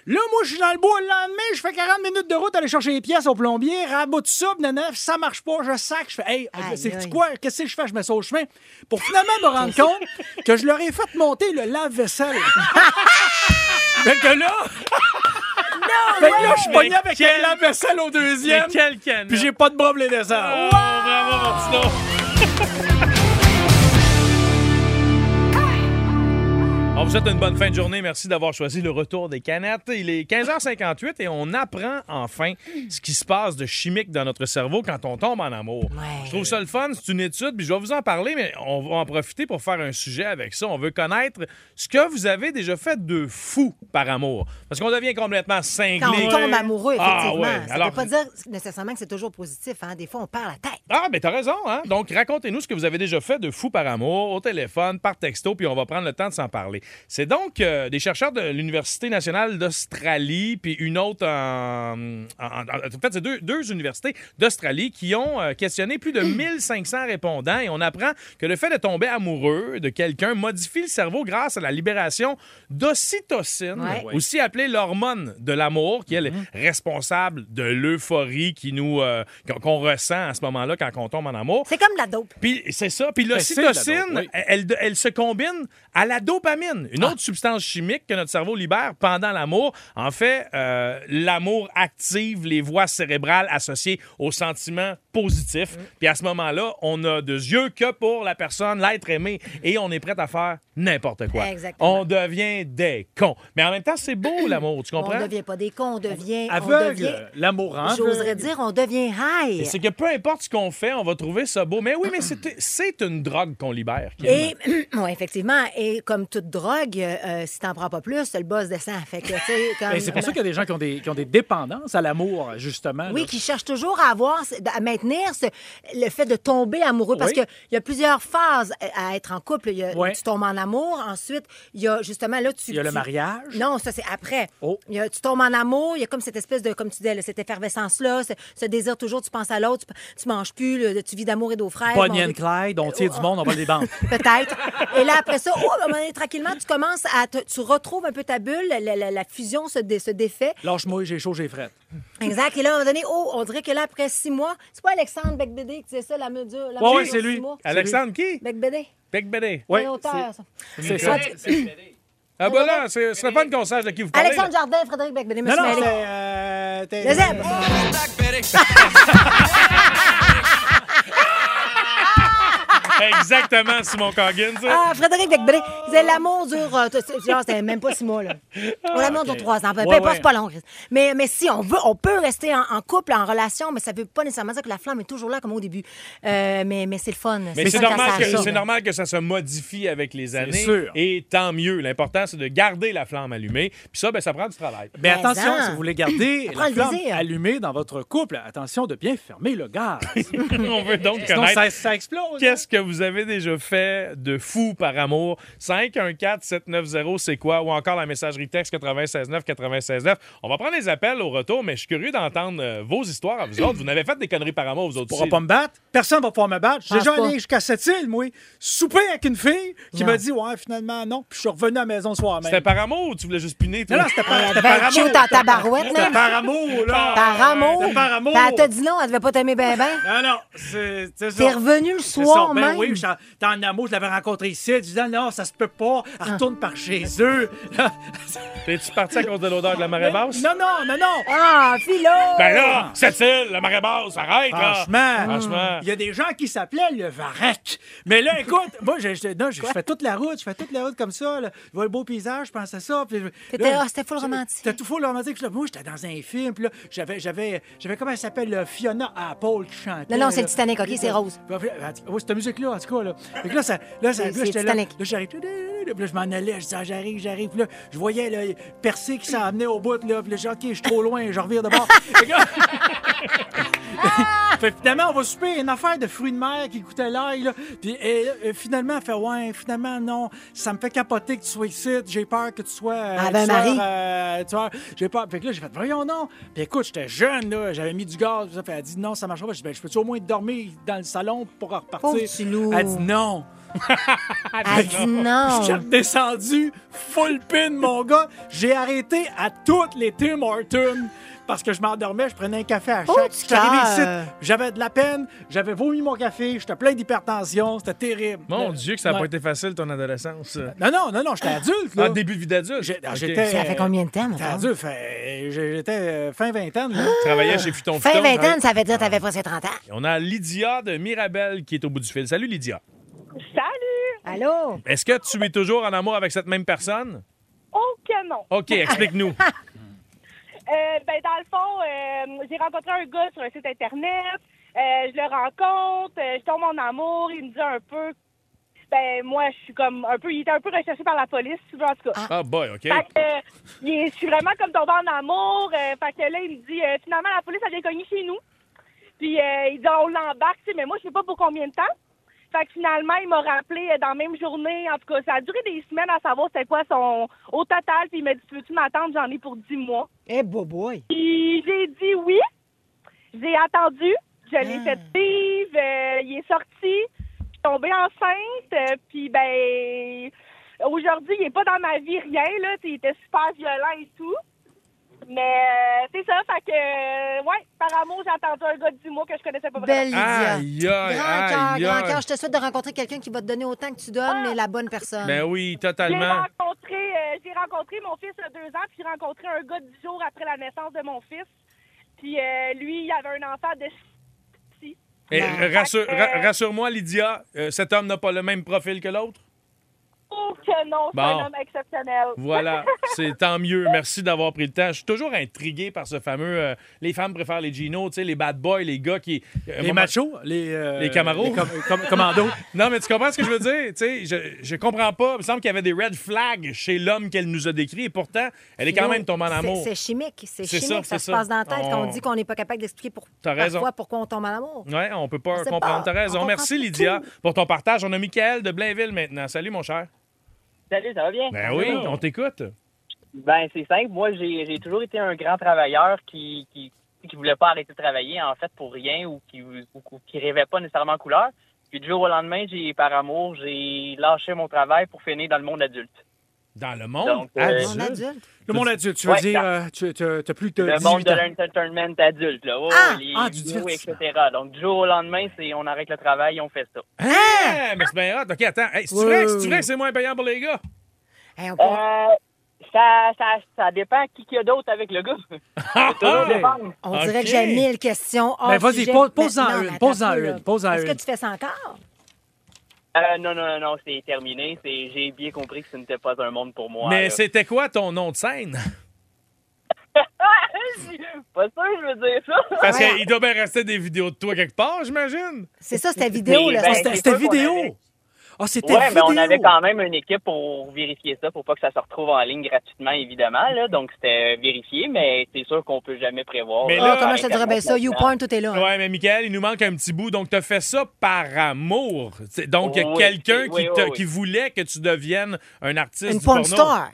Là, moi, je suis dans le bois le lendemain. Je fais 40 minutes de route aller chercher les pièces au plombier. Raboute ça, nanana, ça marche pas. Je sac. Je fais, hey, c'est quoi? Qu'est-ce que je fais? Je mets ça au chemin. Pour finalement me rendre compte que je leur ai fait monter le lave-vaisselle. fait que là. fait que là, je suis pogné avec quel- un lave-vaisselle au deuxième. Mais quel canard. Puis j'ai pas de bras les descendre. Oh, bravo, Martino. On vous souhaite une bonne fin de journée. Merci d'avoir choisi le retour des canettes. Il est 15h58 et on apprend enfin ce qui se passe de chimique dans notre cerveau quand on tombe en amour. Je trouve ça le fun. C'est une étude, puis je vais vous en parler, mais on va en profiter pour faire un sujet avec ça. On veut connaître ce que vous avez déjà fait de fou par amour. Parce qu'on devient complètement cinglé. Quand on tombe amoureux, Ah, effectivement. ouais. Ça ne Alors- veut pas dire nécessairement que c'est toujours positif. Hein? Des fois, on perd la tête. Ah, ben t'as raison, hein? Donc, racontez-nous ce que vous avez déjà fait de fou par amour, au téléphone, par texto, puis on va prendre le temps de s'en parler. C'est donc euh, des chercheurs de l'Université nationale d'Australie, puis une autre en... en- en- en fait, c'est deux, deux universités d'Australie qui ont euh, questionné plus de 1500 répondants et on apprend que le fait de tomber amoureux de quelqu'un modifie le cerveau grâce à la libération d'ocytocine, Ouais. aussi appelée l'hormone de l'amour, qui est Mm-hmm. responsable de l'euphorie qui nous euh, qu'on ressent à ce moment-là quand on tombe en amour. C'est comme la dope. Puis c'est ça. Puis Ben, l'ocytocine, oui. elle, elle se combine à la dopamine, une autre substance chimique que notre cerveau libère pendant l'amour. En fait, euh, l'amour active les voies cérébrales associées aux sentiments positifs. Puis à ce moment-là, on a de yeux que pour la personne, l'être aimé, et on est prêt à faire n'importe quoi. Exactement. On devient des cons. Mais en même temps, c'est beau l'amour, tu On comprends? ne devient pas des cons, on devient. on Aveugle, devient- l'amour rend J'oserais dire, on devient high. C'est que peu importe ce qu'on fait, on va trouver ça beau. Mais oui, mais c'est- une drogue qu'on libère. Et, oui, effectivement. Et comme toute drogue, euh, si t'en prends pas plus, le boss descend. Fait que, comme- Et c'est pour ça qu'il y a des gens qui ont des, qui ont des dépendances à l'amour, justement. Oui, là. qui cherchent toujours à avoir, à maintenir ce- le fait de tomber amoureux. Parce Oui. qu'il y a plusieurs phases à être en couple. Il y a, Ouais. Tu tombes en amour. Ensuite, il y a justement là, tu. Il y a le mariage. Non, ça, c'est après. Oh. Il y a- tu tombes en amour. Il y a comme cette espèce de, comme tu disais, là, cette effervescence-là, ce, ce désir toujours, tu penses à l'autre, tu, tu manges plus, tu vis d'amour et d'eau fraîche. Bonnie and. Clyde, on tire du Oh. monde, on va les vendre. Peut-être. Et là, après ça, oh, à un tu commences à. te- tu retrouves un peu ta bulle, la, la- la fusion se, dé- se défait. Lâche-moi, j'ai chaud, j'ai fret. Exact. Et là, à un moment donné, oh, on dirait que là, après six mois, c'est pas Alexandre Becbédé qui disait ça, la mesure. La Ouais, mesure ouais, c'est de lui. six mois? Alexandre qui? Becbédé. Bec Bédé. C'est un auteur, ça. C'est ça. Ah, ben là, c'est- ce serait pas qu'on sache de qui vous parlez. Alexandre Jardin, Frédéric Becbédé. Non, Monsieur non, Mêlé. c'est. euh, t'es- Le zèbre. Exactement, Simon Coggins. ça. Ah, Frédéric Becbédé. Il disait l'amour dure. euh, t- c'est- genre, c'était même pas six mois, là. Ou l'amour dure trois ans. Peu Ouais, importe, ouais. c'est pas long. Chris. Mais, mais si, on veut, on peut rester en, en couple, en relation, mais ça veut pas nécessairement dire que la flamme est toujours là comme au début. Euh, mais mais c'est le fun. Mais le c'est fun quand normal, ça que, arrive. c'est normal que ça se modifie avec les années. sûr. Et tant mieux. L'important, c'est de garder la flamme allumée. Puis ça, ben, ça prend du travail. Mais Mais attention, en. si vous voulez garder la le flamme désir. allumée dans votre couple, attention de bien fermer le gaz. On veut donc Sinon, connaître ça, ça explose. qu'est-ce que vous avez déjà fait de fou par amour. 514-790, c'est quoi? Ou encore la messagerie texte 969 969. On va prendre les appels au retour, mais je suis curieux d'entendre euh, vos histoires à vous autres. Vous n'avez fait des conneries par amour, vous autres aussi. pas me battre. Personne va pouvoir me battre. J'ai déjà allé jusqu'à cette île, moi, souper avec une fille qui m'a dit Ouais, finalement, non. Puis je suis revenu à la maison le soir même. C'était par amour ou tu voulais juste piner? toi? Non, non, c'était par, c'était Ben, amour. en tabarouette, C'était là. par amour, là. Par amour. C'était par amour. Ben, Elle t'a dit non, elle devait pas t'aimer bien, bien. Non, non. T'es revenu le soir ça. Ben même. oui, j'étais en- amour, je l'avais rencontré ici. Je disais, non, ça se peut pas. Ah. Elle retourne par chez eux. T'es-tu parti à cause de l'odeur de la marée basse? non, non, non, non. Ah, Philo! Ben là, cette île, la marée basse, arrête, là! Franchement, Franchement. il y a des gens qui s'appelaient le Varec. Mais là, écoute, moi, je, je- non, je- je fais toute la route, je fais toute la route comme ça. Là. Je vois le beau paysage, je pense à ça. ah, c'était full romantique. C'était tout full romantique. Puis là, moi, j'étais dans un film. Puis là, j'avais, j'avais, j'avais comment elle s'appelle, euh, Fiona Apple qui chantait. Non, non, c'est là. le Titanic, OK, c'est rose. Puis, puis, elle musique-là, en tout cas. Là. Fait que là, ça, là, ça, là, j'étais là, là, j'arrive. Puis là, je m'en allais. Je disais, ah, j'arrive, j'arrive. Puis là, je voyais là, Percé qui s'en amenait au bout. Là, puis là, dit, OK, je suis trop loin, je reviens de bord. Fait que là- Fait que finalement, on va souper une affaire de fruits de mer qui coûtait l'ail. là. Puis et, euh, finalement, elle fait Ouais, finalement, non, ça me fait capoter que tu sois ici. J'ai peur que tu sois. euh, Ah, ben, Marie. euh, tu vois, j'ai peur. Fait que là, j'ai fait Voyons, non. Puis écoute, j'étais jeune, là, j'avais mis du gaz. tout ça. Fait, elle a dit Non, ça marche pas. Je dis Ben, je peux-tu au moins dormir dans le salon pour repartir? Pauvre loup. Elle dit Non. Elle dit non. J'ai redescendu full pin, mon gars. J'ai arrêté à toutes les Tim Hortons parce que je m'endormais, je prenais un café à Oh, chaque. arrivé ici, j'avais de la peine, j'avais vomi mon café, j'étais plein d'hypertension, c'était terrible. Mon Le- Dieu, que ça n'a Ouais. pas été facile, ton adolescence. Non, non, non, non, j'étais adulte. Là. En début de vie d'adulte. J'ai- Ok. J'étais. Ça fait combien de temps, adulte, fait- j'étais euh, fin vingtaine. là. Travaillais chez Futon Fin Futon. vingtaine, ça veut dire que t'avais presque 30 ans. On a Lydia de Mirabel qui est au bout du fil. Salut, Lydia. Salut! Allô? Est-ce que tu es toujours en amour avec cette même personne? Oh que non! OK, explique-nous. Euh, ben, dans le fond, euh, j'ai rencontré un gars sur un site Internet. Euh, je le rencontre, euh, je tombe en amour. Il me dit un peu. Ben, moi, je suis comme un peu. Il était un peu recherché par la police, tu veux, en tout cas. Ah, boy, OK. Fait que, euh, il est- je suis vraiment comme tombée en amour. euh, fait que là, il me dit, euh, finalement, la police, elle vient cogner chez nous. Puis, euh, il dit, on l'embarque, tu sais, mais moi, je sais pas pour combien de temps. Fait que finalement, il m'a rappelé euh, dans la même journée. En tout cas, ça a duré des semaines à savoir c'était quoi son au total. Puis il m'a dit, tu veux-tu m'attendre? J'en ai pour 10 mois. Eh, boy. Puis j'ai dit oui. J'ai attendu. Je l'ai Ah. fait vivre. euh, il est sorti. Je suis tombée enceinte. euh, puis ben aujourd'hui, il est pas dans ma vie rien là. Il était super violent et tout. Mais euh, c'est ça, fait que euh, ouais, par amour, j'ai attendu un gars de 10 mois que je connaissais pas Belle vraiment. Lydia. Aïe, aïe, Grand cœur, aïe, grand aïe. cœur. Je te souhaite de rencontrer quelqu'un qui va te donner autant que tu donnes, mais la bonne personne. Ben oui, J'ai totalement. rencontré, euh, j'ai rencontré mon fils il y a deux ans, puis j'ai rencontré un gars dix jours après la naissance de mon fils. Puis euh, lui, il avait un enfant de six. Fait rassure- que, ra- euh, Rassure-moi, Lydia, euh, cet homme n'a pas le même profil que l'autre? Oh que non, c'est Bon. un homme exceptionnel. Voilà, c'est tant mieux. Merci d'avoir pris le temps. Je suis toujours intrigué par ce fameux. euh, les femmes préfèrent les Gino, tu sais, les bad boys, les gars qui. un Les moment- machos, les, euh, Les Camaros. les com- com- commandos. non, mais tu comprends ce que je veux dire? Tu sais, je, je comprends pas. Il me semble qu'il y avait des red flags chez l'homme qu'elle nous a décrit et pourtant, elle est quand même tombée en amour. C'est chimique. C'est C'est chimique. ça, Ça, c'est se ça. passe dans la tête quand On- on dit qu'on n'est pas capable d'expliquer pour, parfois pourquoi on tombe en amour. Ouais, on peut pas On comprendre. T'as raison. On Merci, Lydia, tout. pour ton partage. On a Michael de Blainville maintenant. Salut, mon cher. Salut, ça va bien? Ben oui, on t'écoute. Ben, c'est simple. Moi, j'ai toujours été un grand travailleur qui, qui, qui voulait pas arrêter de travailler, en fait, pour rien ou qui, ou, ou qui rêvait pas nécessairement en couleur. Puis du jour au lendemain, j'ai, par amour, j'ai lâché mon travail pour finir dans le monde adulte. Dans le monde Donc, euh, adulte. Monde adulte. Le monde adulte, tu veux Ouais, dire, euh, tu n'as plus de le 18 monde de l'entertainment adulte, là. Oh, Ah! les Ah, du vidéos, etc. Donc, du jour au lendemain, c'est on arrête le travail, on fait ça. Ah, mais c'est bien hot. OK, attends. Hey, c'est Ouais, vrai, vrai que c'est moins payant pour les gars? Euh, ça, ça, ça dépend qui qu'il y a d'autre avec le gars. Toujours dépendre. On dirait que j'ai mille questions. hors Ben, vas-y, pose-en Mais non, une, mais pose-en une, pose-en Est-ce que tu fais ça encore? Euh, non, non, non, non, c'est terminé. C'est- J'ai bien compris que ce n'était pas un monde pour moi. mais là. c'était quoi ton nom de scène? pas sûr, je veux dire ça. Parce qu'il doit bien rester des vidéos de toi quelque part, j'imagine. C'est ça, c'était vidéo. Là. ben, C'était- vidéo. Ah, c'était Ouais, mais on avait quand même une équipe pour vérifier ça, pour pas que ça se retrouve en ligne gratuitement, évidemment. Là. Donc, c'était vérifié, mais c'est sûr qu'on peut jamais prévoir. Mais là- Ah, comment je te dirais bien ça? YouPorn, tout est là. hein. Ouais, mais Michael, il nous manque un petit bout. Donc, tu as fait ça par amour. C'est- Donc, il y a Oui, quelqu'un oui, qui, oui, te- oui. qui voulait que tu deviennes un artiste Une du porn porno. star.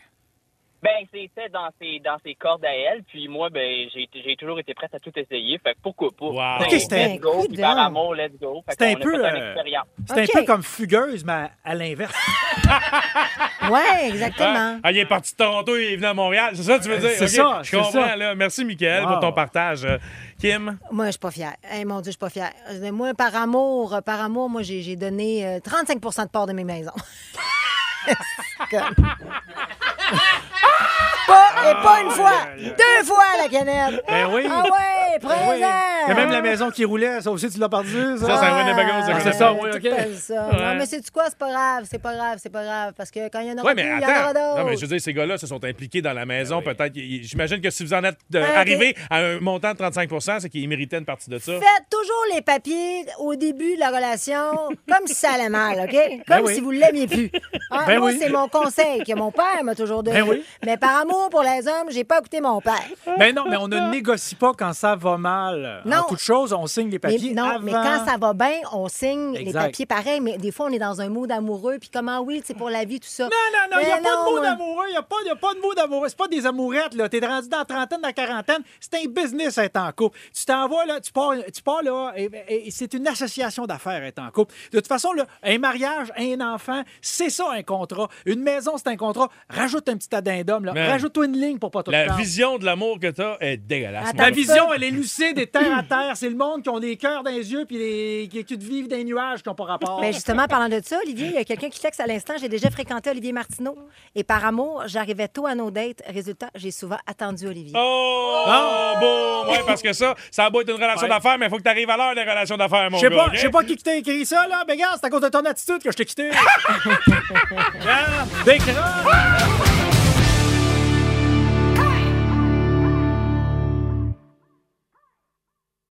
Ben, c'était dans ses, dans ses cordes à elle. Puis moi, ben, j'ai j'ai toujours été prête à tout essayer. Fait que pourquoi pas? Ben, c'était- let's go, puis par amour, let's go. Fait C'était un peu, fait une euh, expérience. C'était un peu comme fugueuse, mais à l'inverse. Ouais, exactement. Ah, ah, il est parti de Toronto, il est venu à Montréal. C'est ça que tu veux Euh, dire? c'est ça, Je c'est comprends, ça. là. Merci, Michael, Wow. pour ton partage. Euh, Kim? Moi, je suis pas fière. Hey, mon Dieu, je suis pas fière. Euh, Moi, par amour, euh, par amour, moi, j'ai j'ai donné euh, 35% de part de mes maisons. Comme- pas, et pas une fois, deux fois la canette. Ben oui. Ah ouais, Ben oui. présent. Il y a même la maison qui roulait, ça aussi, tu l'as perdu, ça? Ça, c'est un Winnebago, ça, Ah, c'est ça, oui, OK. ça. Ouais. Non, mais c'est quoi? C'est pas grave, c'est pas grave, c'est pas grave. Parce que quand il y en aura Oui, plus, il y en aura attends. d'autres. Non, mais je veux dire, ces gars-là se sont impliqués dans la maison. Peut-être. y- J'imagine que si vous en êtes euh, Ouais, ok. arrivé à un montant de 35% c'est qu'ils méritaient une partie de ça. Faites toujours les papiers au début de la relation comme si ça allait mal, OK? Comme Ben oui. si vous ne l'aimiez plus. Hein, Ben moi, oui. c'est mon conseil que mon père m'a toujours donné. Ben oui. Mais par amour pour les hommes, j'ai pas écouté mon père. Ben non, mais on ne négocie pas quand ça va mal. Non. En toute chose, on signe les Mais, papiers non, avant. mais quand ça va bien, on signe les papiers pareil, mais des fois, on est dans un mood amoureux, puis comment, oui, c'est pour la vie, tout ça. Non, non, non, il n'y a Mais pas de moi. d'amoureux. Il n'y a, pas- y a pas de mot d'amoureux. C'est pas des amourettes, là. T'es rendu dans la trentaine, dans la quarantaine. C'est un business être en couple. Tu t'envoies, là, tu pars, tu pars là, et, et c'est une association d'affaires être en couple. De toute façon, là, un mariage, un enfant, c'est ça un contrat. Une maison, c'est un contrat. Rajoute un petit addendum, là. Rajoute-toi une ligne pour pas tout La prendre. vision de l'amour que t'as est dégueulasse. La mon vision, elle est lucide et terre à terre. C'est le monde qui ont des cœurs dans les yeux puis les, qui, qui vivent dans les nuages qui n'ont pas rapport. Mais justement, parlant de ça, Olivier, il y a quelqu'un qui texte à l'instant. J'ai déjà fréquenté Olivier Martineau. Et par amour, j'arrivais tôt à nos dates. Résultat, j'ai souvent attendu Olivier. Oh, bon, ouais, parce que ça, ça a beau être une relation Ouais. d'affaires, mais il faut que tu arrives à l'heure des relations d'affaires, mon Je sais gars. pas, OK? je sais pas qui qui t'a écrit ça, là. Mais regarde, c'est à cause de ton attitude que je t'ai quitté. Regarde, décroche.